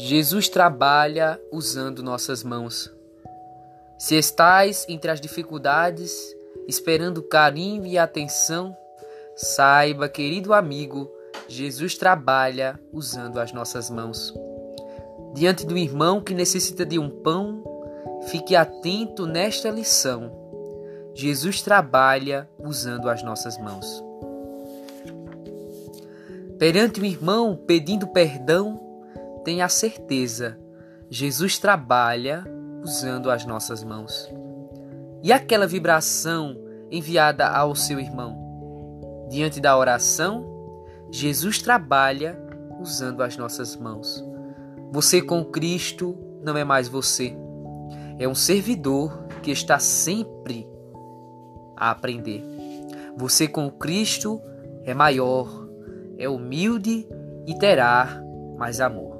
Jesus trabalha usando nossas mãos. Se estais entre as dificuldades, esperando carinho e atenção, saiba, querido amigo, Jesus trabalha usando as nossas mãos. Diante do irmão que necessita de um pão, fique atento nesta lição. Jesus trabalha usando as nossas mãos. Perante o irmão pedindo perdão, tenha certeza, Jesus trabalha usando as nossas mãos. E aquela vibração enviada ao seu irmão? Diante da oração, Jesus trabalha usando as nossas mãos. Você com Cristo não é mais você. É um servidor que está sempre a aprender. Você com Cristo é maior, é humilde e terá mais amor.